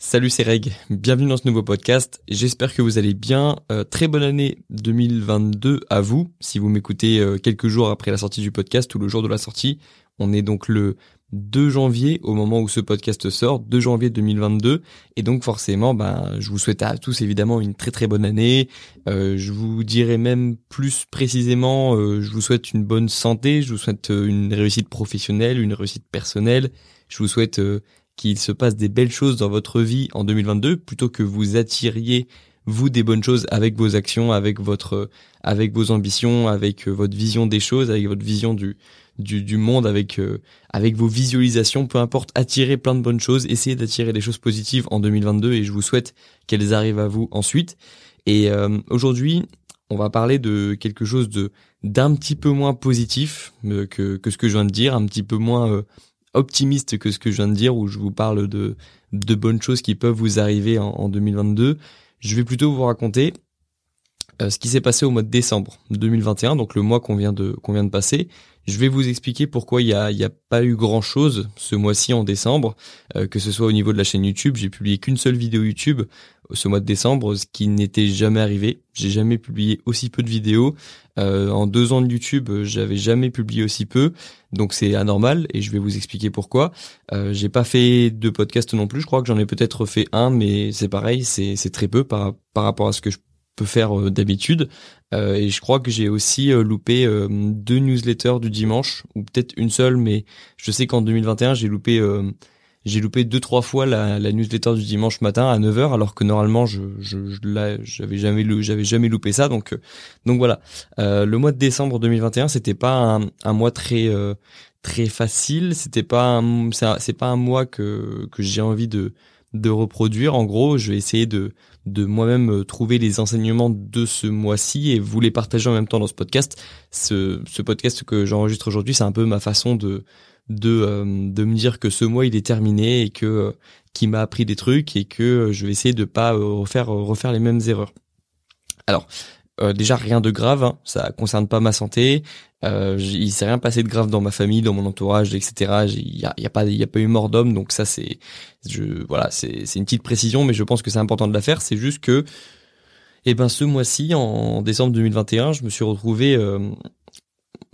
Salut, c'est Reg. Bienvenue dans ce nouveau podcast. J'espère que vous allez bien. Euh, très bonne année 2022 à vous. Si vous m'écoutez euh, quelques jours après la sortie du podcast ou le jour de la sortie, on est donc le 2 janvier au moment où ce podcast sort, 2 janvier 2022. Et donc forcément, ben, je vous souhaite à tous évidemment une très très bonne année. Euh, je vous dirai même plus précisément, je vous souhaite une bonne santé, je vous souhaite une réussite professionnelle, une réussite personnelle. Je vous souhaite qu'il se passe des belles choses dans votre vie en 2022 plutôt que vous attiriez vous des bonnes choses avec vos actions, avec votre, avec vos ambitions, avec euh, votre vision des choses, avec votre vision du, du, monde, avec, euh, avec vos visualisations, peu importe, attirer plein de bonnes choses, essayez d'attirer des choses positives en 2022 et je vous souhaite qu'elles arrivent à vous ensuite. Et euh, aujourd'hui, on va parler de quelque chose de d'un petit peu moins positif que, que ce que je viens de dire, un petit peu moins optimiste que ce que je viens de dire, où je vous parle de, de bonnes choses qui peuvent vous arriver en, 2022. Je vais plutôt vous raconter euh, ce qui s'est passé au mois de décembre 2021, donc le mois qu'on vient de qu'on vient de passer. Je vais vous expliquer pourquoi il y a, y a pas eu grand chose ce mois-ci en décembre, euh, que ce soit au niveau de la chaîne YouTube. J'ai publié qu'une seule vidéo YouTube ce mois de décembre, ce qui n'était jamais arrivé. J'ai jamais publié aussi peu de vidéos. Euh, en deux ans de YouTube, j'avais jamais publié aussi peu, donc c'est anormal et je vais vous expliquer pourquoi. Euh, j'ai pas fait de podcast non plus. Je crois que j'en ai peut-être fait un, mais c'est pareil, c'est très peu par par rapport à ce que je peux faire euh, d'habitude. Euh, et je crois que j'ai aussi euh, loupé deux newsletters du dimanche ou peut-être une seule, mais je sais qu'en 2021 j'ai loupé j'ai loupé deux trois fois la, newsletter du dimanche matin à 9h alors que normalement je je, j'avais jamais jamais loupé ça. Donc donc voilà. Euh, le mois de décembre 2021 c'était pas un, un, mois très euh, très facile. C'était pas c'est pas un mois que que j'ai envie de de reproduire. En gros je vais essayer de de moi-même euh, trouver les enseignements de ce mois-ci et vous les partager en même temps dans ce podcast ce ce podcast que j'enregistre aujourd'hui c'est un peu ma façon de de euh, de me dire que ce mois il est terminé et que euh, qui m'a appris des trucs et que je vais essayer de pas refaire refaire les mêmes erreurs. Alors déjà rien de grave, hein, ça concerne pas ma santé. Euh, il s'est rien passé de grave dans ma famille, dans mon entourage, etc. Il y a, pas, il y a pas eu mort d'homme, donc ça c'est, je, voilà, c'est, c'est une petite précision, mais je pense que c'est important de la faire. C'est juste que, eh ben, ce mois-ci, en décembre 2021, je me suis retrouvé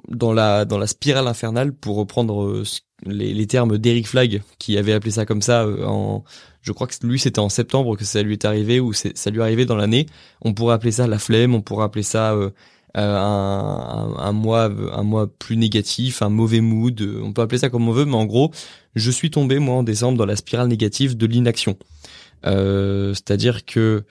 dans la dans la spirale infernale pour reprendre euh, les, les termes d'Eric Flagg qui avait appelé ça comme ça euh, en je crois que lui c'était en septembre que ça lui est arrivé ou ça lui est arrivé dans l'année. On pourrait appeler ça la flemme on pourrait appeler ça euh, un, un, mois un mois plus négatif un mauvais mood on peut appeler ça comme on veut mais en gros je suis tombé moi en décembre dans la spirale négative de l'inaction. Euh, c'est-à-dire que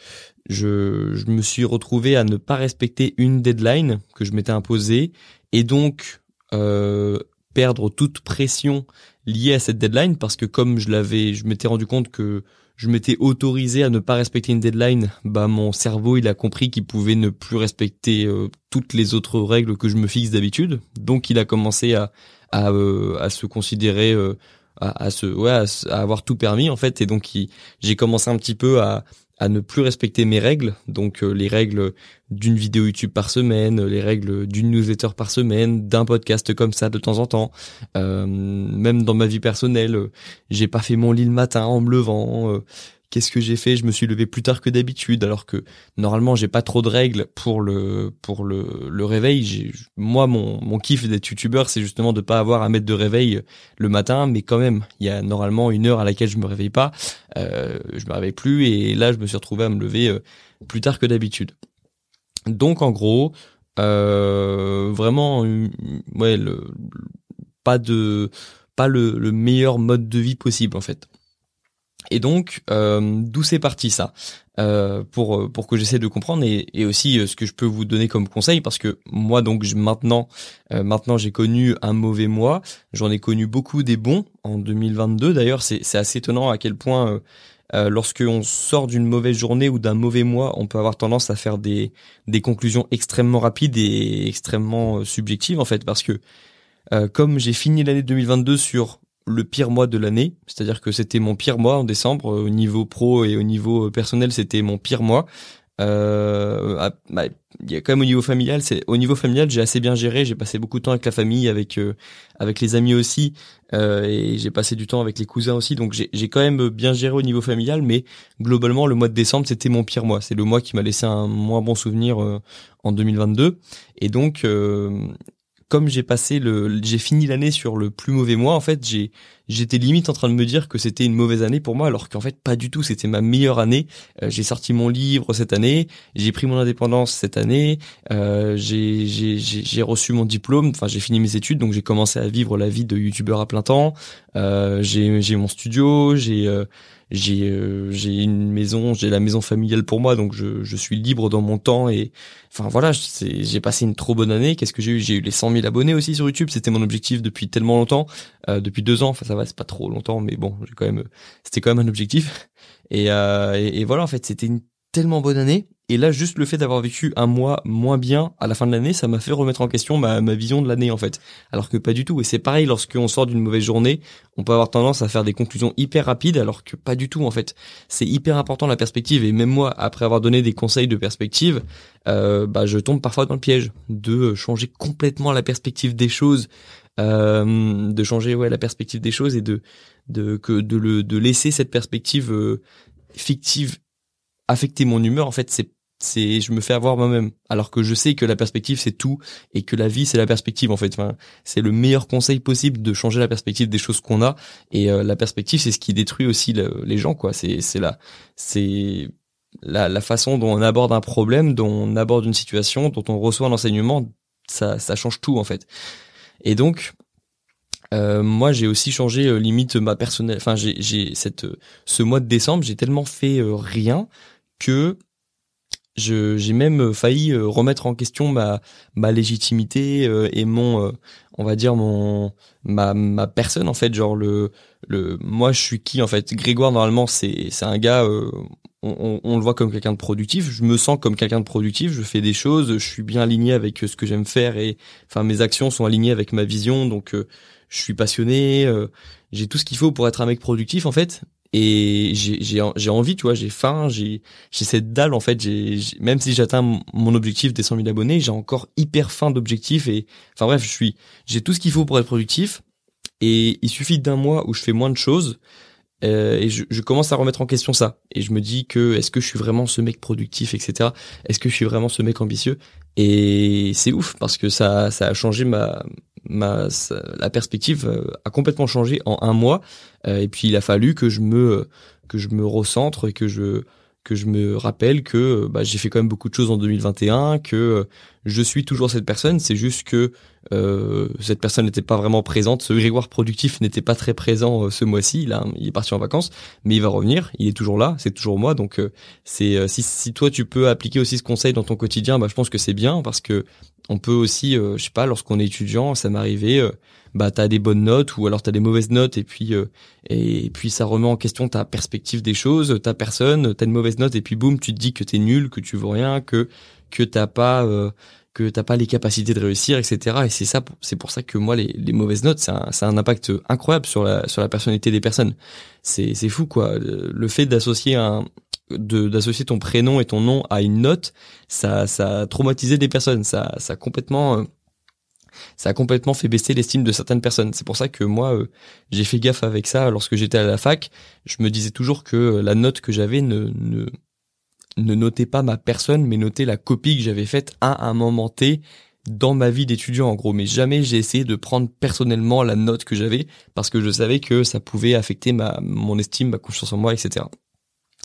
je, je me suis retrouvé à ne pas respecter une deadline que je m'étais imposée et donc euh, perdre toute pression liée à cette deadline parce que comme je l'avais, je m'étais rendu compte que je m'étais autorisé à ne pas respecter une deadline, bah mon cerveau il a compris qu'il pouvait ne plus respecter euh, toutes les autres règles que je me fixe d'habitude, donc il a commencé à à, euh, à se considérer euh, à, à, se ouais à, avoir tout permis en fait et donc j'ai commencé un petit peu à ne plus respecter mes règles, donc euh, les règles d'une vidéo YouTube par semaine, les règles d'une newsletter par semaine, d'un podcast comme ça de temps en temps. Euh, même dans ma vie personnelle, euh, j'ai pas fait mon lit le matin en me levant. Qu'est-ce que j'ai fait? Je me suis levé plus tard que d'habitude, alors que normalement j'ai pas trop de règles pour le pour le, le réveil. Moi, mon mon kiff d'être youtubeur, c'est justement de pas avoir à mettre de réveil le matin, mais quand même, il y a normalement une heure à laquelle je me réveille pas. Euh, je me réveille plus et là, je me suis retrouvé à me lever euh, plus tard que d'habitude. Donc en gros, euh, vraiment, ouais, pas le meilleur mode de vie possible en fait. Et donc, euh, d'où c'est parti ça? Euh, pour euh, pour que j'essaie de comprendre et, et, aussi euh, ce que je peux vous donner comme conseil parce que moi donc je, maintenant euh, maintenant j'ai connu un mauvais mois, j'en ai connu beaucoup des bons en 2022 d'ailleurs. C'est c'est assez étonnant à quel point euh, lorsqu'on sort d'une mauvaise journée ou d'un mauvais mois, on peut avoir tendance à faire des des conclusions extrêmement rapides et extrêmement subjectives en fait. Parce que comme j'ai fini l'année 2022 sur le pire mois de l'année, c'est-à-dire que c'était mon pire mois en décembre au niveau pro et au niveau personnel, c'était mon pire mois. Euh, ah, bah, y a quand même au niveau familial, c'est au niveau familial, j'ai assez bien géré. J'ai passé beaucoup de temps avec la famille, avec euh, avec les amis aussi, euh, et j'ai passé du temps avec les cousins aussi. Donc j'ai quand même bien géré au niveau familial, mais globalement, le mois de décembre, c'était mon pire mois. C'est le mois qui m'a laissé un moins bon souvenir euh, en 2022, et donc euh, comme j'ai passé le, j'ai fini l'année sur le plus mauvais mois, en fait, j'ai, j'étais limite en train de me dire que c'était une mauvaise année pour moi, alors qu'en fait pas du tout. C'était ma meilleure année. Euh, j'ai sorti mon livre cette année, j'ai pris mon indépendance cette année, euh, j'ai, reçu mon diplôme. Enfin, j'ai fini mes études, donc j'ai commencé à vivre la vie de youtubeur à plein temps. Euh, j'ai, mon studio, j'ai euh, j'ai euh, j'ai une maison, j'ai la maison familiale pour moi, donc je, je suis libre dans mon temps et enfin voilà, j'ai passé une trop bonne année. Qu'est-ce que j'ai eu? J'ai eu les 100 000 abonnés aussi sur YouTube. C'était mon objectif depuis tellement longtemps, depuis deux ans. Ça va, c'est pas trop longtemps, mais bon, j'ai quand même, c'était quand même un objectif. Et, euh, et, voilà, en fait, c'était une tellement bonne année et là, juste le fait d'avoir vécu un mois moins bien à la fin de l'année, ça m'a fait remettre en question ma, vision de l'année en fait. Alors que pas du tout. Et c'est pareil, lorsqu'on sort d'une mauvaise journée, on peut avoir tendance à faire des conclusions hyper rapides, alors que pas du tout en fait. C'est hyper important la perspective. Et même moi, après avoir donné des conseils de perspective, euh, bah, je tombe parfois dans le piège de changer complètement la perspective des choses, de changer ouais la perspective des choses et de de que de le de laisser cette perspective euh, fictive affecter mon humeur en fait c'est c'est je me fais avoir moi-même. Alors que je sais que la perspective c'est tout et que la vie c'est la perspective en fait. Enfin, c'est le meilleur conseil possible de changer la perspective des choses qu'on a et euh, la perspective c'est ce qui détruit aussi les gens quoi. C'est c'est là c'est la, la façon dont on aborde un problème dont on aborde une situation dont on reçoit un enseignement ça ça change tout en fait et donc euh, moi j'ai aussi changé euh, limite ma personnelle enfin j'ai j'ai cette ce mois de décembre j'ai tellement fait rien que j'ai même failli euh, remettre en question ma ma légitimité euh, et mon euh, on va dire mon ma ma personne en fait. Genre le le moi je suis qui en fait? Grégoire normalement c'est c'est un gars on, le voit comme quelqu'un de productif. Je me sens comme quelqu'un de productif. Je fais des choses. Je suis bien aligné avec ce que j'aime faire et enfin mes actions sont alignées avec ma vision. Donc je suis passionné j'ai tout ce qu'il faut pour être un mec productif en fait. Et j'ai envie tu vois j'ai faim j'ai cette dalle en fait. Même si j'atteins mon objectif des 100 000 abonnés j'ai encore hyper faim d'objectifs et enfin bref je suis j'ai tout ce qu'il faut pour être productif. Et il suffit d'un mois où je fais moins de choses euh, et je, je, commence à remettre en question ça. Et je me dis que est-ce que je suis vraiment ce mec productif etc est-ce que je suis vraiment ce mec ambitieux? Et c'est ouf parce que ça ça a changé ma ma la perspective euh, a complètement changé en un mois. Euh, et puis il a fallu que je me que je me recentre et que je que je me rappelle que bah, j'ai fait quand même beaucoup de choses en 2021, que je suis toujours cette personne. C'est juste que euh, cette personne n'était pas vraiment présente. Ce Grégoire productif n'était pas très présent ce mois-ci. Il est parti en vacances, mais il va revenir. Il est toujours là. C'est toujours moi. Donc, c'est si, si toi tu peux appliquer aussi ce conseil dans ton quotidien, bah, je pense que c'est bien parce que on peut aussi, euh, je sais pas, lorsqu'on est étudiant, ça m'arrivait, euh, bah t'as des bonnes notes ou alors t'as des mauvaises notes et puis euh, et, puis ça remet en question ta perspective des choses, ta personne, t'as une mauvaise note et puis boum, tu te dis que t'es nul, que tu vaux rien, que que t'as pas euh, que t'as pas les capacités de réussir, etc. Et c'est ça, c'est pour ça que moi les, mauvaises notes, ça a un impact incroyable sur la sur la personnalité des personnes. C'est c'est fou quoi. Le fait d'associer un d'associer ton prénom et ton nom à une note, ça, ça a traumatisé des personnes. Ça, ça a complètement, euh, ça a complètement fait baisser l'estime de certaines personnes. C'est pour ça que moi, euh, j'ai fait gaffe avec ça lorsque j'étais à la fac. Je me disais toujours que la note que j'avais ne, ne, ne notait pas ma personne, mais notait la copie que j'avais faite à un moment T dans ma vie d'étudiant en gros. Mais jamais j'ai essayé de prendre personnellement la note que j'avais parce que je savais que ça pouvait affecter ma mon estime ma confiance en moi etc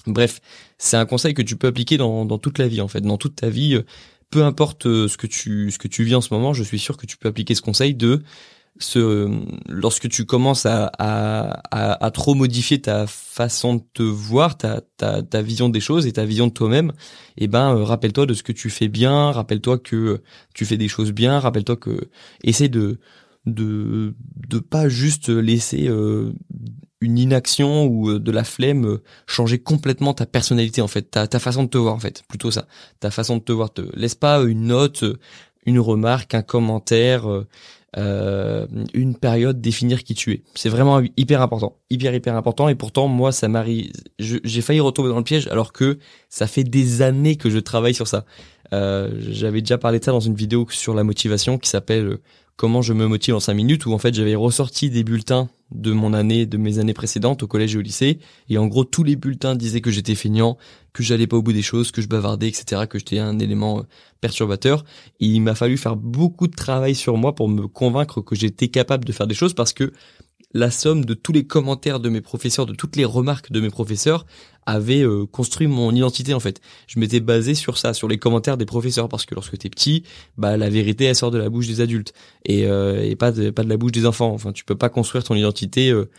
Bref, c'est un conseil que tu peux appliquer dans, dans toute la vie en fait, dans toute ta vie, euh, peu importe euh, ce que tu ce que tu vis en ce moment, je suis sûr que tu peux appliquer ce conseil de euh, lorsque tu commences à, à, à, trop modifier ta façon de te voir, ta, ta, ta vision des choses et ta vision de toi-même, eh ben rappelle-toi de ce que tu fais bien, rappelle-toi que tu fais des choses bien, rappelle-toi que essaie de de de pas juste laisser une inaction ou euh, de la flemme euh, changer complètement ta personnalité en fait ta, ta façon de te voir en fait plutôt ça. Ta façon de te voir te laisse pas une note une remarque, un commentaire, euh, une période, définir qui tu es. C'est vraiment hyper important, hyper hyper important. Et pourtant, moi, ça m'arrive, j'ai failli retomber dans le piège, alors que ça fait des années que je travaille sur ça. Euh, J'avais déjà parlé de ça dans une vidéo sur la motivation qui s'appelle comment je me motive en 5 minutes où en fait j'avais ressorti des bulletins de mon année, de mes années précédentes au collège et au lycée. Et en gros, tous les bulletins disaient que j'étais feignant, que j'allais pas au bout des choses, que je bavardais, etc., que j'étais un élément euh, perturbateur. Il m'a fallu faire beaucoup de travail sur moi pour me convaincre que j'étais capable de faire des choses parce que la somme de tous les commentaires de mes professeurs, de toutes les remarques de mes professeurs avait euh, construit mon identité en fait. Je m'étais basé sur ça, sur les commentaires des professeurs parce que lorsque t'es petit, bah la vérité elle sort de la bouche des adultes et, euh, pas de la bouche des enfants. Enfin, tu peux pas construire ton identité, euh,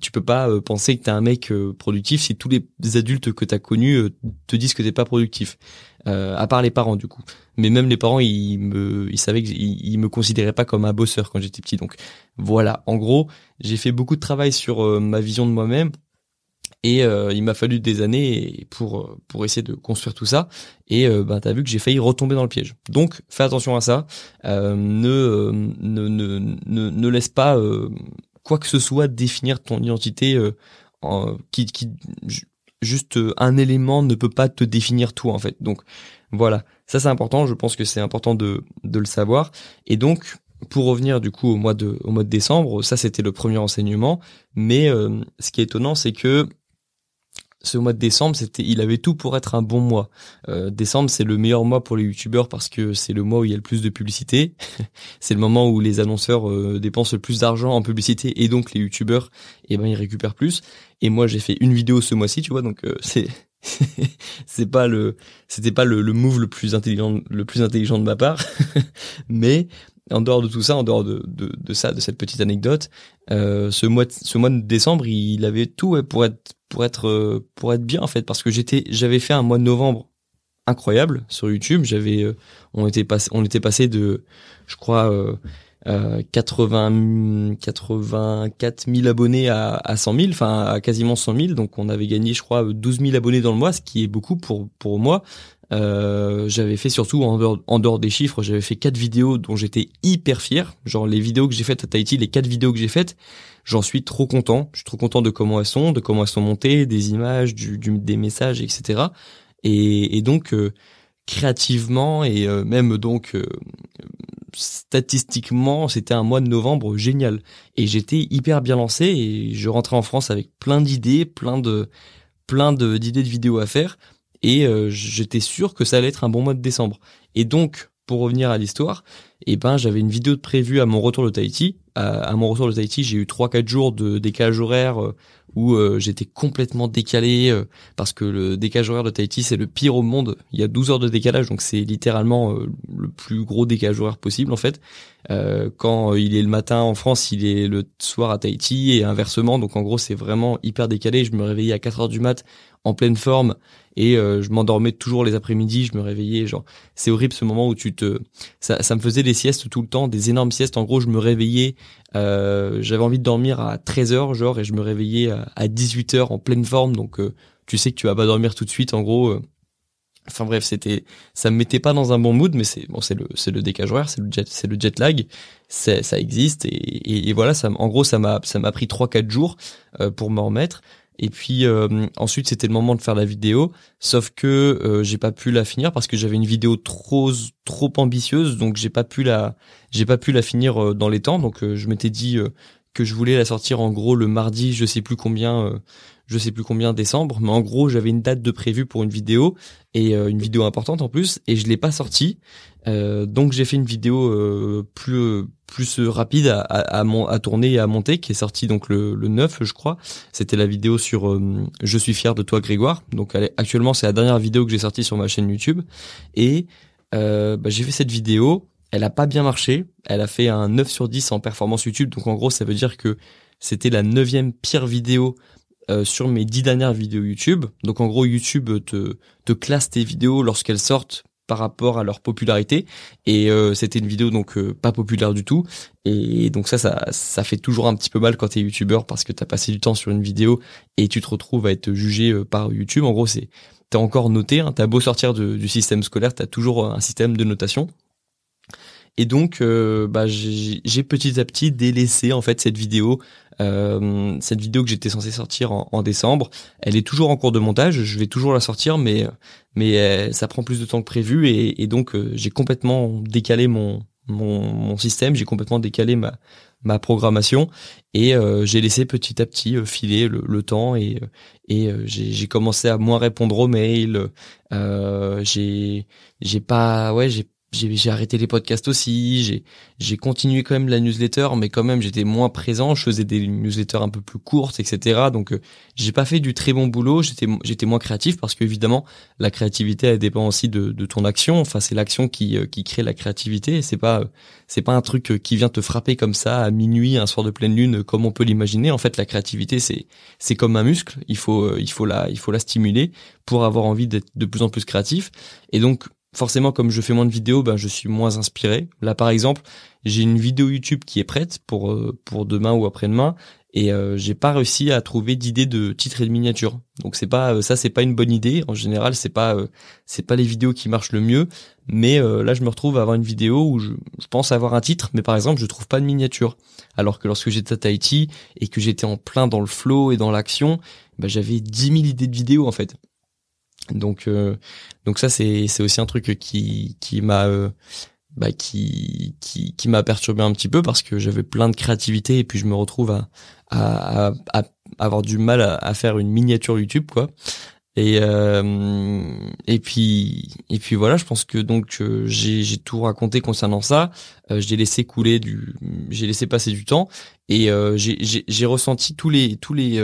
tu peux pas penser que t'es un mec productif si tous les adultes que t'as connus te disent que t'es pas productif. À part les parents du coup. Mais même les parents, ils me, ils savaient qu'ils ils me considéraient pas comme un bosseur quand j'étais petit. Donc voilà, en gros, j'ai fait beaucoup de travail sur ma vision de moi-même et euh, il m'a fallu des années pour pour essayer de construire tout ça. Et euh, ben t'as vu que j'ai failli retomber dans le piège. Donc fais attention à ça. Euh, ne, ne, ne ne ne laisse pas quoi que ce soit définir ton identité. En, qui, qui juste un élément ne peut pas te définir toi en fait. Donc voilà, ça c'est important. Je pense que c'est important de de le savoir. Et donc pour revenir du coup au mois de au mois de décembre, ça c'était le premier enseignement. Mais ce qui est étonnant, c'est que ce mois de décembre, c'était, il avait tout pour être un bon mois. Euh, décembre, c'est le meilleur mois pour les youtubeurs parce que c'est le mois où il y a le plus de publicité. c'est le moment où les annonceurs euh, dépensent le plus d'argent en publicité et donc les youtubeurs, eh ben, ils récupèrent plus. Et moi, j'ai fait une vidéo ce mois-ci, tu vois, donc euh, c'est c'est pas le c'était pas le, le, move le plus intelligent le plus intelligent de ma part mais en dehors de tout ça, en dehors de, de, de ça, de cette petite anecdote, euh, ce mois, ce mois de décembre, il avait tout pour être, pour être, euh, pour être bien en fait, parce que j'étais, j'avais fait un mois de novembre incroyable sur YouTube. J'avais, euh, on était passé, on était passé de, je crois, euh, 80, 84 000 abonnés à, à 100 000, enfin à quasiment 100 000. Donc on avait gagné, je crois, 12 000 abonnés dans le mois, ce qui est beaucoup pour pour moi. Euh, j'avais fait surtout en dehors, en dehors des chiffres, j'avais fait quatre vidéos dont j'étais hyper fier. Genre les vidéos que j'ai faites à Tahiti, les quatre vidéos que j'ai faites, j'en suis trop content. Je suis trop content de comment elles sont, de comment elles sont montées, des images, du, du des messages, etc. Et, et donc euh, créativement et euh, même donc statistiquement, c'était un mois de novembre génial. Et j'étais hyper bien lancé et je rentrais en France avec plein d'idées, plein de plein d'idées de vidéos à faire et euh, j'étais sûr que ça allait être un bon mois de décembre. Et donc, pour revenir à l'histoire, eh ben j'avais une vidéo de prévue à mon retour de Tahiti. À, mon retour de Tahiti, j'ai eu trois quatre jours de décalage horaire euh, où euh, j'étais complètement décalé parce que le décalage horaire de Tahiti c'est le pire au monde. Il y a 12 heures de décalage donc c'est littéralement le plus gros décalage horaire possible en fait. quand il est le matin en France, il est le soir à Tahiti et inversement. Donc en gros, c'est vraiment hyper décalé. Je me réveillais à 4 heures du mat en pleine forme et euh, je m'endormais toujours les après-midi, je me réveillais genre c'est horrible ce moment où tu te ça me faisait des siestes tout le temps, des énormes siestes en gros, je me réveillais euh, j'avais envie de dormir à 13h genre et je me réveillais à, 18h en pleine forme donc euh, tu sais que tu vas pas dormir tout de suite en gros Enfin bref, c'était, ça me mettait pas dans un bon mood, mais c'est bon, c'est le, c'est le décalage horaire, c'est le jet, c'est le jet lag, ça existe et, et, voilà, ça, en gros, ça m'a, ça m'a pris trois quatre jours pour m'en remettre. Et puis euh, ensuite c'était le moment de faire la vidéo, sauf que euh, j'ai pas pu la finir parce que j'avais une vidéo trop trop ambitieuse, donc j'ai pas pu la j'ai pas pu la finir euh, dans les temps. Donc je m'étais dit que je voulais la sortir en gros le mardi, je sais plus combien, je sais plus combien décembre, mais en gros j'avais une date de prévue pour une vidéo et une vidéo importante en plus et je l'ai pas sortie. donc j'ai fait une vidéo plus plus euh, rapide à, à, à, tourner et à monter, qui est sorti donc le, le 9, je crois. C'était la vidéo sur euh, Je suis fier de toi, Grégoire. Donc actuellement, c'est la dernière vidéo que j'ai sortie sur ma chaîne YouTube. Et euh, bah, j'ai fait cette vidéo. Elle a pas bien marché. Elle a fait un 9 sur 10 en performance YouTube. Donc en gros, ça veut dire que c'était la neuvième pire vidéo euh, sur mes dix dernières vidéos YouTube. Donc en gros, YouTube te, classe tes vidéos lorsqu'elles sortent par rapport à leur popularité et euh, c'était une vidéo donc euh, pas populaire du tout et donc ça ça ça fait toujours un petit peu mal quand t'es youtubeur parce que t'as passé du temps sur une vidéo et tu te retrouves à être jugé par YouTube en gros c'est t'es encore noté hein, t'as beau sortir du système scolaire t'as toujours un système de notation Et donc, bah, j'ai petit à petit délaissé en fait cette vidéo euh, cette vidéo que j'étais censé sortir en, décembre, elle est toujours en cours de montage. Je vais toujours la sortir, mais mais euh, ça prend plus de temps que prévu et, donc euh, j'ai complètement décalé mon mon, système, j'ai complètement décalé ma ma programmation et j'ai laissé petit à petit filer le, temps et et j'ai commencé à moins répondre aux mails. j'ai j'ai pas ouais j'ai j'ai arrêté les podcasts aussi, j'ai continué quand même la newsletter, mais quand même j'étais moins présent, je faisais des newsletters un peu plus courtes, etc. Donc euh, j'ai pas fait du très bon boulot, j'étais j'étais moins créatif parce que évidemment la créativité elle dépend aussi de, de ton action. Enfin c'est l'action qui euh, qui crée la créativité. C'est pas c'est pas un truc euh, qui vient te frapper comme ça à minuit un soir de pleine lune comme on peut l'imaginer. En fait la créativité c'est c'est comme un muscle, il faut il faut la il faut la stimuler pour avoir envie d'être de plus en plus créatif. Et donc forcément comme je fais moins de vidéos ben je suis moins inspiré. Là par exemple j'ai une vidéo YouTube qui est prête pour euh, pour demain ou après-demain et euh, j'ai pas réussi à trouver d'idée de titre et de miniature. Donc c'est pas euh, ça c'est pas une bonne idée. En général c'est pas c'est pas les vidéos qui marchent le mieux. Mais là je me retrouve à avoir une vidéo où je, pense avoir un titre mais par exemple je trouve pas de miniature. Alors que lorsque j'étais à Tahiti et que j'étais en plein dans le flow et dans l'action ben, j'avais 10 000 idées de vidéos en fait donc euh, donc ça c'est c'est aussi un truc qui qui m'a euh, bah, qui qui qui m'a perturbé un petit peu parce que j'avais plein de créativité et puis je me retrouve à à, à, avoir du mal à, faire une miniature YouTube quoi. Et euh, et puis et puis voilà, je pense que donc j'ai j'ai tout raconté concernant ça. j'ai laissé couler du, j'ai laissé passer du temps et j'ai j'ai j'ai ressenti tous les tous les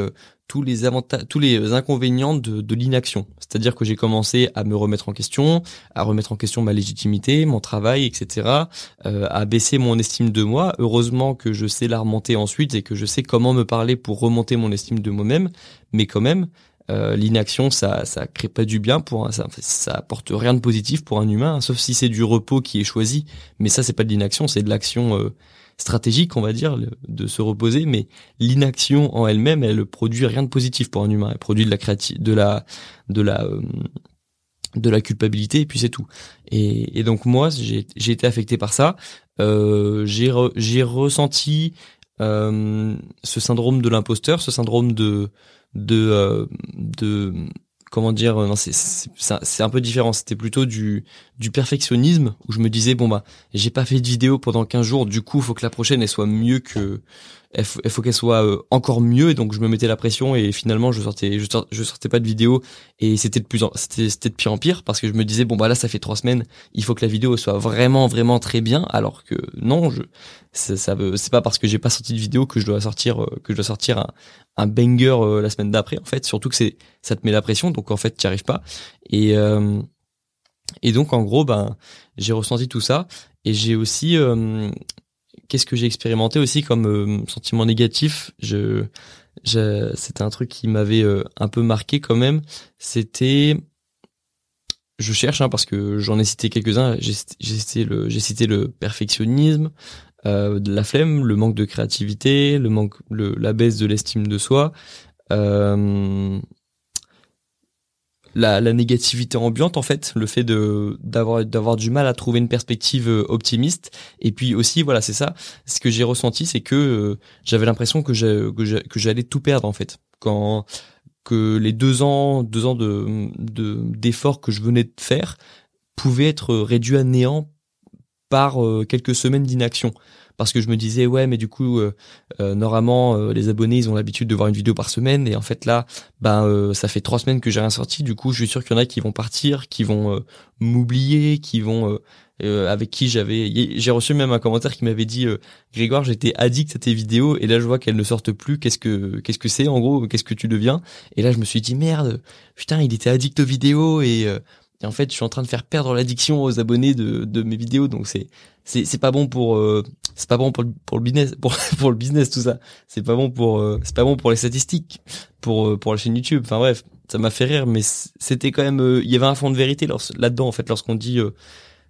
tous les avantages, tous les inconvénients de, de l'inaction. C'est-à-dire que j'ai commencé à me remettre en question, à remettre en question ma légitimité, mon travail, etc., euh, à baisser mon estime de moi. Heureusement que je sais la remonter ensuite et que je sais comment me parler pour remonter mon estime de moi-même. Mais quand même, euh, l'inaction, ça, ça crée pas du bien pour un, ça, ça apporte rien de positif pour un humain, sauf si c'est du repos qui est choisi. Mais ça, c'est pas de l'inaction, c'est de l'action. Euh, stratégique, on va dire, de se reposer, mais l'inaction en elle-même, elle produit rien de positif pour un humain. Elle produit de la créativité, de la, de la, euh, de la culpabilité, et puis c'est tout. Et, donc moi, j'ai été affecté par ça. Euh, j'ai j'ai ressenti euh, ce syndrome de l'imposteur, ce syndrome de de euh, de comment dire non c'est c'est un peu différent. C'était plutôt du perfectionnisme où je me disais bon bah j'ai pas fait de vidéo pendant 15 jours du coup faut que la prochaine elle soit mieux que il faut, qu'elle soit euh, encore mieux. Et donc je me mettais la pression et finalement je sortais je, sortais, sortais pas de vidéo et c'était de plus en c'était c'était de pire en pire parce que je me disais bon bah là ça fait trois semaines il faut que la vidéo soit vraiment vraiment très bien. Alors que non je ça, ça c'est pas parce que j'ai pas sorti de vidéo que je dois sortir euh, que je dois sortir un, un banger euh, la semaine d'après en fait surtout que c'est ça te met la pression donc en fait tu arrives pas et et donc en gros ben j'ai ressenti tout ça et j'ai aussi qu'est-ce que j'ai expérimenté aussi comme euh, sentiment négatif? Je, c'était un truc qui m'avait euh, un peu marqué quand même. C'était, je cherche hein, parce que j'en ai cité quelques-uns. J'ai cité le, j'ai cité le perfectionnisme, euh, la flemme, le manque de créativité, le manque, le, la baisse de l'estime de soi. Euh, la, la, négativité ambiante en fait, le fait de d'avoir d'avoir du mal à trouver une perspective euh, optimiste et puis aussi voilà c'est ça ce que j'ai ressenti c'est que euh, j'avais l'impression que que j'allais tout perdre en fait quand que les deux ans deux ans de d'efforts que je venais de faire pouvaient être réduits à néant par euh, quelques semaines d'inaction. Parce que je me disais ouais mais du coup euh, euh, normalement euh, les abonnés ils ont l'habitude de voir une vidéo par semaine. Et en fait là ben ça fait trois semaines que j'ai rien sorti. Du coup je suis sûr qu'il y en a qui vont partir qui vont m'oublier qui vont avec qui j'avais j'ai reçu même un commentaire qui m'avait dit Grégoire j'étais addict à tes vidéos et là je vois qu'elles ne sortent plus. Qu'est-ce que qu'est-ce que c'est en gros? Qu'est-ce que tu deviens et là je me suis dit merde putain il était addict aux vidéos et et en fait, je suis en train de faire perdre l'addiction aux abonnés de, de mes vidéos, donc c'est c'est pas bon pour euh, c'est pas bon pour le, pour le business pour pour le business tout ça. C'est pas bon pour euh, c'est pas bon pour les statistiques, pour euh, pour la chaîne YouTube. Enfin bref, ça m'a fait rire, mais c'était quand même il y avait un fond de vérité là-dedans en fait lorsqu'on dit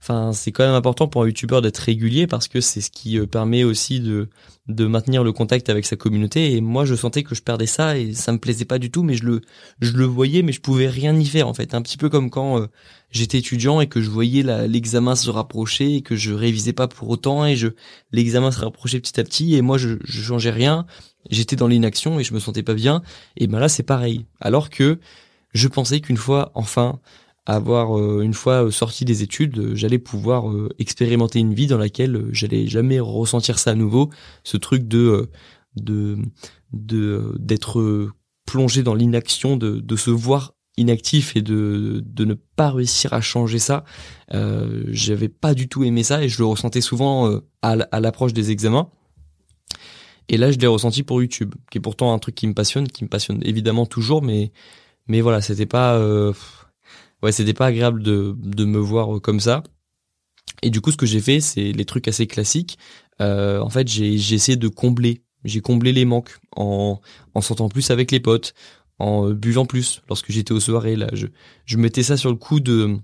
enfin c'est quand même important pour un youtubeur d'être régulier parce que c'est ce qui euh, permet aussi de de maintenir le contact avec sa communauté. Et moi je sentais que je perdais ça et ça me plaisait pas du tout mais je le je le voyais mais je pouvais rien y faire en fait. Un petit peu comme quand euh, j'étais étudiant et que je voyais l'examen se rapprocher et que je révisais pas pour autant et l'examen se rapprochait petit à petit et moi je, je changeais rien. J'étais dans l'inaction et je me sentais pas bien. Et ben là c'est pareil. Alors que je pensais qu'une fois enfin avoir euh, une fois sorti des études, euh, j'allais pouvoir euh, expérimenter une vie dans laquelle j'allais jamais ressentir ça à nouveau, ce truc de de d'être plongé dans l'inaction, de de se voir inactif et de de ne pas réussir à changer ça. Euh, J'avais pas du tout aimé ça et je le ressentais souvent à, à l'approche des examens. Et là, je l'ai ressenti pour YouTube, qui est pourtant un truc qui me passionne, qui me passionne évidemment toujours, mais mais voilà, c'était pas euh, ouais, c'était pas agréable de, me voir comme ça. Et du coup, ce que j'ai fait, c'est les trucs assez classiques. Euh, en fait, j'ai essayé de combler. J'ai comblé les manques en, en sortant plus avec les potes, en buvant plus. Lorsque j'étais aux soirées, là, je, mettais ça sur le coup de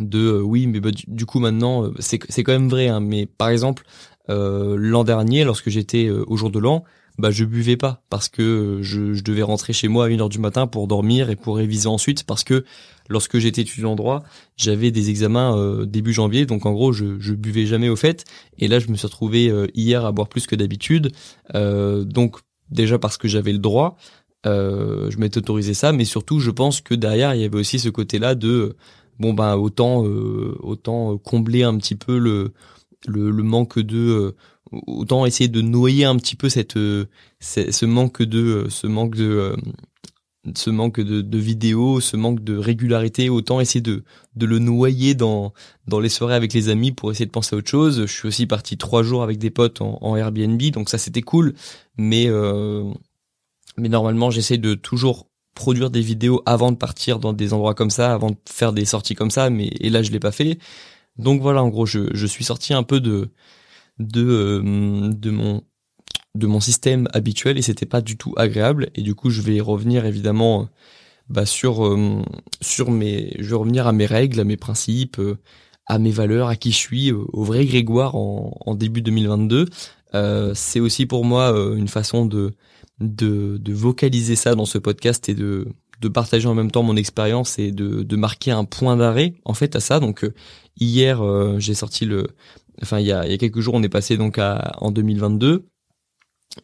de euh, oui, mais bah, du, coup maintenant, euh, c'est quand même vrai. Hein, mais par exemple, euh, l'an dernier, lorsque j'étais au jour de l'an, bah je buvais pas parce que je, devais rentrer chez moi à une heure du matin pour dormir et pour réviser ensuite parce que lorsque j'étais étudiant en droit, j'avais des examens euh, début janvier, donc en gros je, je buvais jamais au fait et là je me suis retrouvé euh, hier à boire plus que d'habitude, euh, donc déjà parce que j'avais le droit, je m'étais autorisé ça, mais surtout je pense que derrière il y avait aussi ce côté-là de bon ben autant autant combler un petit peu le, le manque de autant essayer de noyer un petit peu cette, euh, ce manque de euh, ce manque de euh, ce manque de, de vidéos, ce manque de régularité, autant essayer de, de le noyer dans, dans les soirées avec les amis pour essayer de penser à autre chose. Je suis aussi parti trois jours avec des potes en, Airbnb, donc ça c'était cool. Mais, mais normalement j'essaie de toujours produire des vidéos avant de partir dans des endroits comme ça, avant de faire des sorties comme ça, mais et là je l'ai pas fait. Donc voilà, en gros, je, je suis sorti un peu de, de euh, de mon de mon système habituel et c'était pas du tout agréable. Et du coup je vais revenir évidemment bah, sur euh, sur mes je vais revenir à mes règles à mes principes euh, à mes valeurs à qui je suis au vrai Grégoire en, début 2022 euh, c'est aussi pour moi une façon de de vocaliser ça dans ce podcast et de de partager en même temps mon expérience et de, de marquer un point d'arrêt en fait à ça donc hier j'ai sorti le enfin il y a, y a quelques jours, on est passé donc à, en 2022.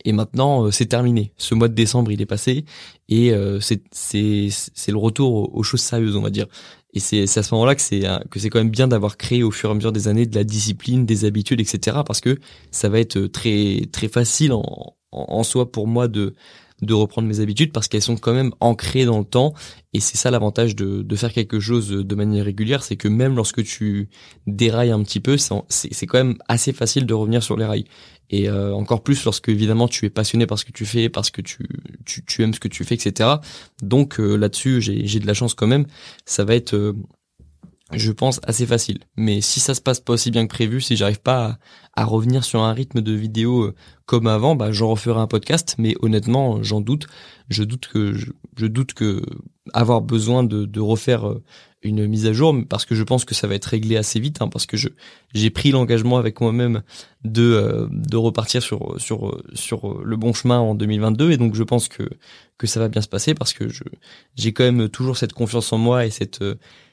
Et maintenant, euh, c'est terminé. Ce mois de décembre, il est passé et euh, c'est le retour aux, choses sérieuses, on va dire. Et c'est à ce moment-là que c'est que c'est quand même bien d'avoir créé au fur et à mesure des années de la discipline, des habitudes, etc. Parce que ça va être très très facile en, en soi pour moi de de reprendre mes habitudes parce qu'elles sont quand même ancrées dans le temps. Et c'est ça l'avantage de, de faire quelque chose de manière régulière c'est que même lorsque tu dérailles un petit peu c'est quand même assez facile de revenir sur les rails. Et euh, encore plus lorsque évidemment tu es passionné par ce que tu fais parce que tu tu, tu aimes ce que tu fais etc donc euh, là-dessus j'ai de la chance quand même. Ça va être euh, je pense assez facile. Mais si ça se passe pas aussi bien que prévu, si j'arrive pas à, revenir sur un rythme de vidéo comme avant, bah j'en referai un podcast. Mais honnêtement, j'en doute. Je doute que je, doute que avoir besoin de, de, refaire euh, une mise à jour, parce que je pense que ça va être réglé assez vite, hein, parce que je j'ai pris l'engagement avec moi-même de euh, de repartir sur sur sur le bon chemin en 2022, et donc je pense que que ça va bien se passer parce que je j'ai quand même toujours cette confiance en moi et cette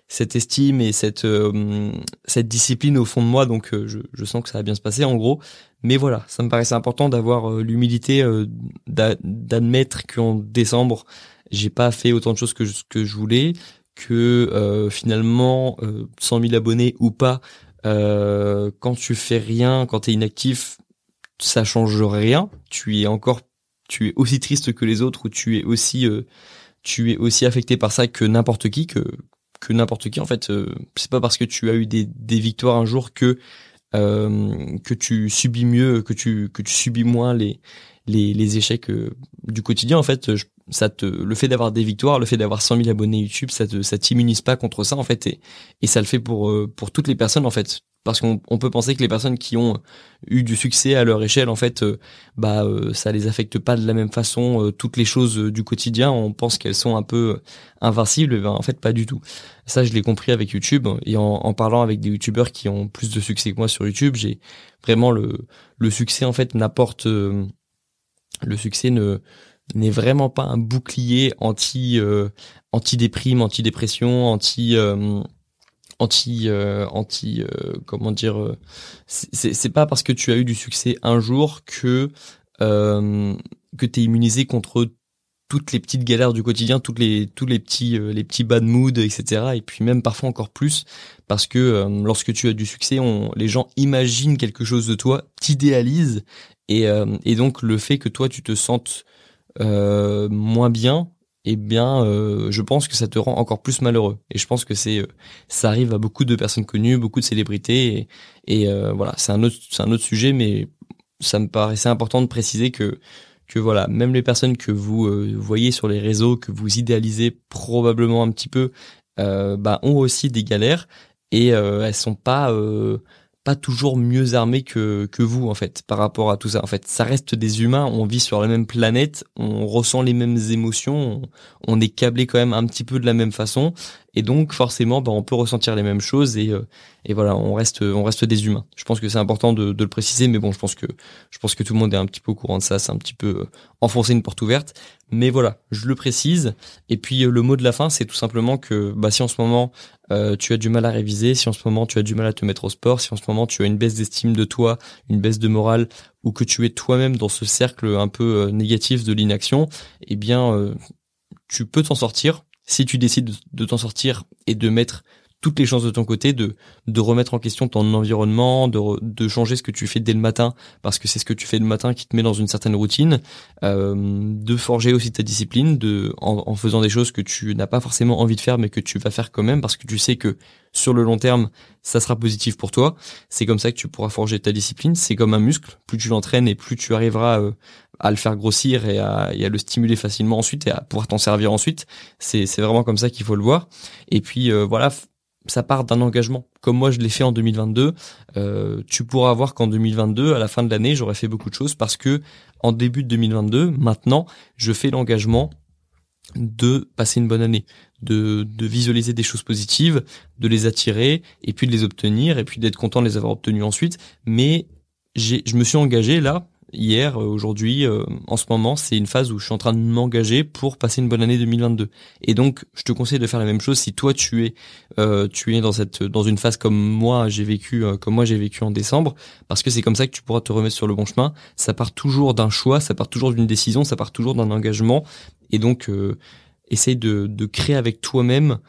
cette estime et cette euh, cette discipline au fond de moi. Donc euh, je, je, sens que ça va bien se passer en gros. Mais voilà ça me paraissait important d'avoir euh, l'humilité d'admettre qu'en décembre j'ai pas fait autant de choses que je, que je voulais que finalement 100 000 abonnés ou pas quand tu fais rien quand tu es inactif ça change rien. Tu es encore tu es aussi triste que les autres ou tu es aussi tu es aussi affecté par ça que n'importe qui que que n'importe qui. En fait euh, c'est pas parce que tu as eu des, victoires un jour que euh, que tu subis mieux que tu que tu subis moins les les, échecs euh, du quotidien. En fait ça te le fait d'avoir des victoires le fait d'avoir 100 000 abonnés YouTube ça te ça t'immunise pas contre ça en fait et ça le fait pour toutes les personnes en fait parce qu'on peut penser que les personnes qui ont eu du succès à leur échelle, en fait, euh, bah euh, ça les affecte pas de la même façon. Euh, toutes les choses du quotidien, on pense qu'elles sont un peu invincibles, mais ben, en fait pas du tout. Ça, je l'ai compris avec YouTube et en, parlant avec des YouTubeurs qui ont plus de succès que moi sur YouTube, j'ai vraiment le le succès en fait n'apporte le succès ne n'est vraiment pas un bouclier anti anti déprime, anti dépression, anti anti euh, anti euh, comment dire euh, c'est pas parce que tu as eu du succès un jour que euh, que t'es immunisé contre toutes les petites galères du quotidien, toutes les tous les petits les petits bad moods, etc. Et puis même parfois encore plus parce que lorsque tu as du succès, on, les gens imaginent quelque chose de toi, t'idéalisent et et donc le fait que toi tu te sentes moins bien eh bien, euh, je pense que ça te rend encore plus malheureux. Et je pense que c'est, euh, ça arrive à beaucoup de personnes connues, beaucoup de célébrités. Et, euh, voilà, c'est un autre, c'est un autre sujet, mais ça me paraissait important de préciser que, que voilà, même les personnes que vous voyez sur les réseaux, que vous idéalisez probablement un petit peu, bah, ont aussi des galères et elles sont pas toujours mieux armés que, que vous en fait par rapport à tout ça. En fait ça reste des humains on vit sur la même planète on ressent les mêmes émotions on, est câblé quand même un petit peu de la même façon et donc forcément bah, on peut ressentir les mêmes choses et euh, et voilà on reste on reste des humains. Je pense que c'est important de, de, le préciser mais bon je pense que je pense que tout le monde est un petit peu au courant de ça. C'est un petit peu euh, enfoncer une porte ouverte. Mais voilà je le précise. Et puis euh, le mot de la fin c'est tout simplement que bah si en ce moment euh, tu as du mal à réviser, si en ce moment tu as du mal à te mettre au sport, si en ce moment tu as une baisse d'estime de toi, une baisse de morale, ou que tu es toi-même dans ce cercle un peu négatif de l'inaction, eh bien, euh, tu peux t'en sortir si tu décides de t'en sortir et de mettre toutes les chances de ton côté de de remettre en question ton environnement, de de changer ce que tu fais dès le matin parce que c'est ce que tu fais le matin qui te met dans une certaine routine, euh, de forger aussi ta discipline, de en, en faisant des choses que tu n'as pas forcément envie de faire mais que tu vas faire quand même parce que tu sais que sur le long terme ça sera positif pour toi. C'est comme ça que tu pourras forger ta discipline. C'est comme un muscle, plus tu l'entraînes et plus tu arriveras euh, à le faire grossir et à, et à, le stimuler facilement ensuite et à pouvoir t'en servir ensuite. C'est vraiment comme ça qu'il faut le voir. Et puis euh, voilà ça part d'un engagement. Comme moi, je l'ai fait en 2022. Euh, tu pourras voir qu'en 2022, à la fin de l'année, j'aurais fait beaucoup de choses parce que en début de 2022, maintenant, je fais l'engagement de passer une bonne année, de, de visualiser des choses positives, de les attirer et puis de les obtenir et puis d'être content de les avoir obtenues ensuite. Mais je me suis engagé là hier, euh, aujourd'hui, euh, en ce moment, c'est une phase où je suis en train de m'engager pour passer une bonne année 2022. Et donc, je te conseille de faire la même chose si toi tu es euh, tu es dans cette dans une phase comme moi j'ai vécu comme moi j'ai vécu en décembre, parce que c'est comme ça que tu pourras te remettre sur le bon chemin. Ça part toujours d'un choix, ça part toujours d'une décision, ça part toujours d'un engagement. Et donc, essaye de, de créer avec toi-même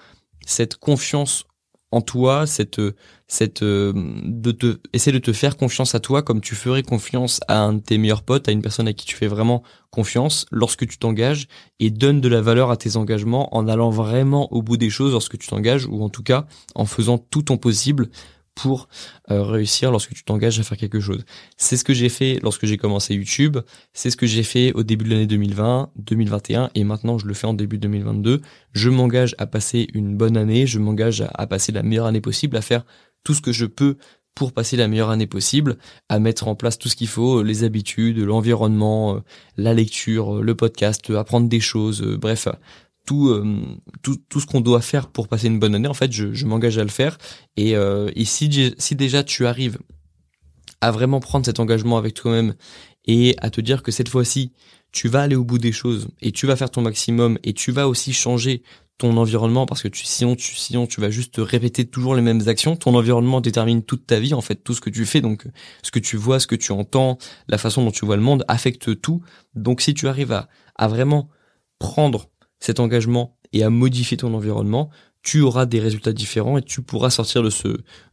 cette confiance en toi, cette cette euh, de te essayer de te faire confiance à toi comme tu ferais confiance à un de tes meilleurs potes, à une personne à qui tu fais vraiment confiance lorsque tu t'engages et donne de la valeur à tes engagements en allant vraiment au bout des choses lorsque tu t'engages ou en tout cas en faisant tout ton possible pour euh, réussir lorsque tu t'engages à faire quelque chose. C'est ce que j'ai fait lorsque j'ai commencé YouTube, c'est ce que j'ai fait au début de l'année 2020, 2021 et maintenant je le fais en début 2022. Je m'engage à passer une bonne année, je m'engage à, passer la meilleure année possible, à faire tout ce que je peux pour passer la meilleure année possible, à mettre en place tout ce qu'il faut, les habitudes, l'environnement, euh, la lecture, euh, le podcast, apprendre des choses, bref, tout, euh, tout, tout ce qu'on doit faire pour passer une bonne année, en fait, je, m'engage à le faire. Et, euh, et si, si déjà tu arrives à vraiment prendre cet engagement avec toi-même et à te dire que cette fois-ci, tu vas aller au bout des choses et tu vas faire ton maximum et tu vas aussi changer ton environnement parce que tu, sinon tu sinon tu vas juste répéter toujours les mêmes actions ton environnement détermine toute ta vie en fait tout ce que tu fais donc ce que tu vois ce que tu entends la façon dont tu vois le monde affecte tout donc si tu arrives à, à vraiment prendre cet engagement et à modifier ton environnement, tu auras des résultats différents et tu pourras sortir de ce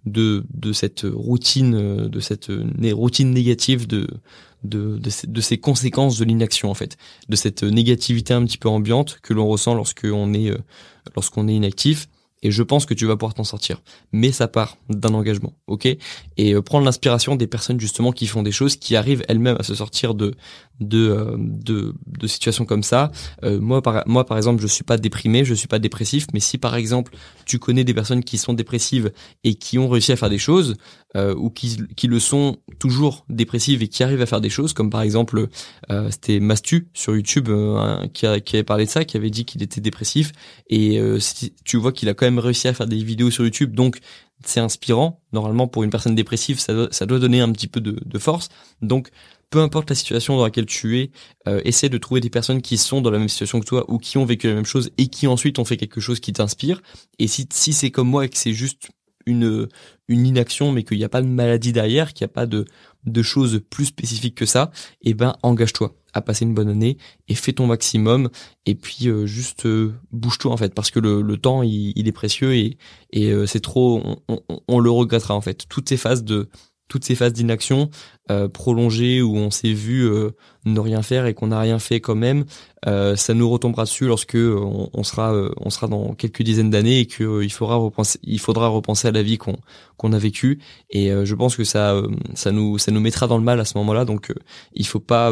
de de cette routine de cette routine négative de de de, ces conséquences de l'inaction en fait de cette négativité un petit peu ambiante que l'on ressent lorsqu'on est lorsqu'on est inactif et je pense que tu vas pouvoir t'en sortir. Mais ça part d'un engagement, ok? Et euh, prendre l'inspiration des personnes justement qui font des choses, qui arrivent elles-mêmes à se sortir de de euh, de, de situations comme ça. Euh, moi par moi par exemple, je suis pas déprimé, je suis pas dépressif, mais si par exemple tu connais des personnes qui sont dépressives et qui ont réussi à faire des choses ou qui qui le sont toujours dépressives et qui arrivent à faire des choses, comme par exemple c'était Mastu sur YouTube qui, a, qui avait parlé de ça, qui avait dit qu'il était dépressif et si tu vois qu'il a quand même réussi à faire des vidéos sur YouTube, donc c'est inspirant. Normalement, pour une personne dépressive, ça doit, ça doit donner un petit peu de, de force. Donc, peu importe la situation dans laquelle tu es, euh, essaie de trouver des personnes qui sont dans la même situation que toi ou qui ont vécu la même chose et qui ensuite ont fait quelque chose qui t'inspire. Et si, si c'est comme moi et que c'est juste une, une inaction, mais qu'il n'y a pas de maladie derrière, qu'il n'y a pas de, de choses plus spécifiques que ça, eh ben engage-toi à passer une bonne année et fais ton maximum et puis euh, juste euh, bouge-toi en fait parce que le, le temps il, est précieux et, et euh, c'est trop on, on, on, le regrettera en fait toutes ces phases de toutes ces phases d'inaction euh, prolongées où on s'est vu euh, ne rien faire et qu'on n'a rien fait quand même, euh, ça nous retombera dessus lorsque on, on sera on sera dans quelques dizaines d'années et que il faudra repenser il faudra repenser à la vie qu'on qu'on a vécue. Et je pense que ça ça nous ça nous mettra dans le mal à ce moment-là. Donc il faut pas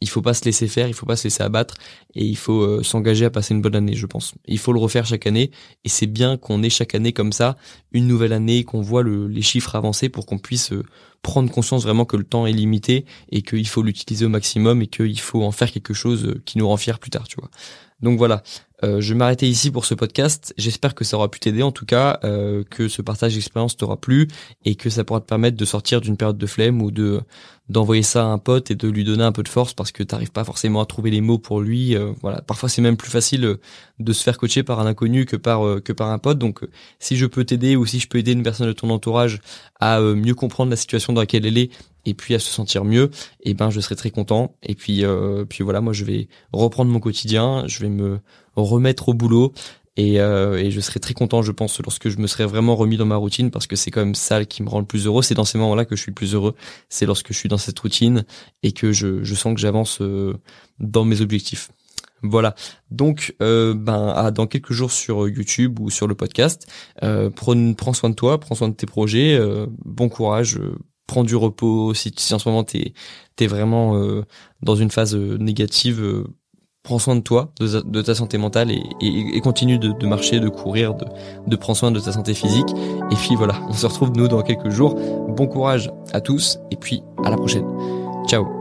il faut pas se laisser faire, il faut pas se laisser abattre et il faut euh, s'engager à passer une bonne année, je pense. Il faut le refaire chaque année et c'est bien qu'on ait chaque année comme ça une nouvelle année, qu'on voit le, les chiffres avancer pour qu'on puisse euh, prendre conscience vraiment que le temps est limité et qu'il faut l'utiliser au maximum et qu'il faut en faire quelque chose euh, qui nous rend fiers plus tard, tu vois. Donc voilà, euh, je vais m'arrêter ici pour ce podcast. J'espère que ça aura pu t'aider en tout cas, euh, que ce partage d'expérience t'aura plu et que ça pourra te permettre de sortir d'une période de flemme ou de d'envoyer ça à un pote et de lui donner un peu de force parce que t'arrives pas forcément à trouver les mots pour lui. Voilà, parfois c'est même plus facile de se faire coacher par un inconnu que par que par un pote. Donc si je peux t'aider ou si je peux aider une personne de ton entourage à mieux comprendre la situation dans laquelle elle est et puis à se sentir mieux, et eh ben je serai très content. Et puis puis voilà, moi je vais reprendre mon quotidien, je vais me remettre au boulot. Et, euh, et, je serai très content, je pense, lorsque je me serai vraiment remis dans ma routine, parce que c'est quand même ça qui me rend le plus heureux. C'est dans ces moments-là que je suis le plus heureux. C'est lorsque je suis dans cette routine et que je, je sens que j'avance euh, dans mes objectifs. Voilà. Donc, euh, ben, à dans quelques jours sur YouTube ou sur le podcast. Euh, prends, soin de toi, prends soin de tes projets. Euh, bon courage. prends du repos si, si en ce moment t'es es vraiment dans une phase négative prends soin de toi, de, ta santé mentale et, continue de, marcher, de courir, de, de prendre soin de ta santé physique. Et puis voilà, on se retrouve nous dans quelques jours. Bon courage à tous et puis à la prochaine. Ciao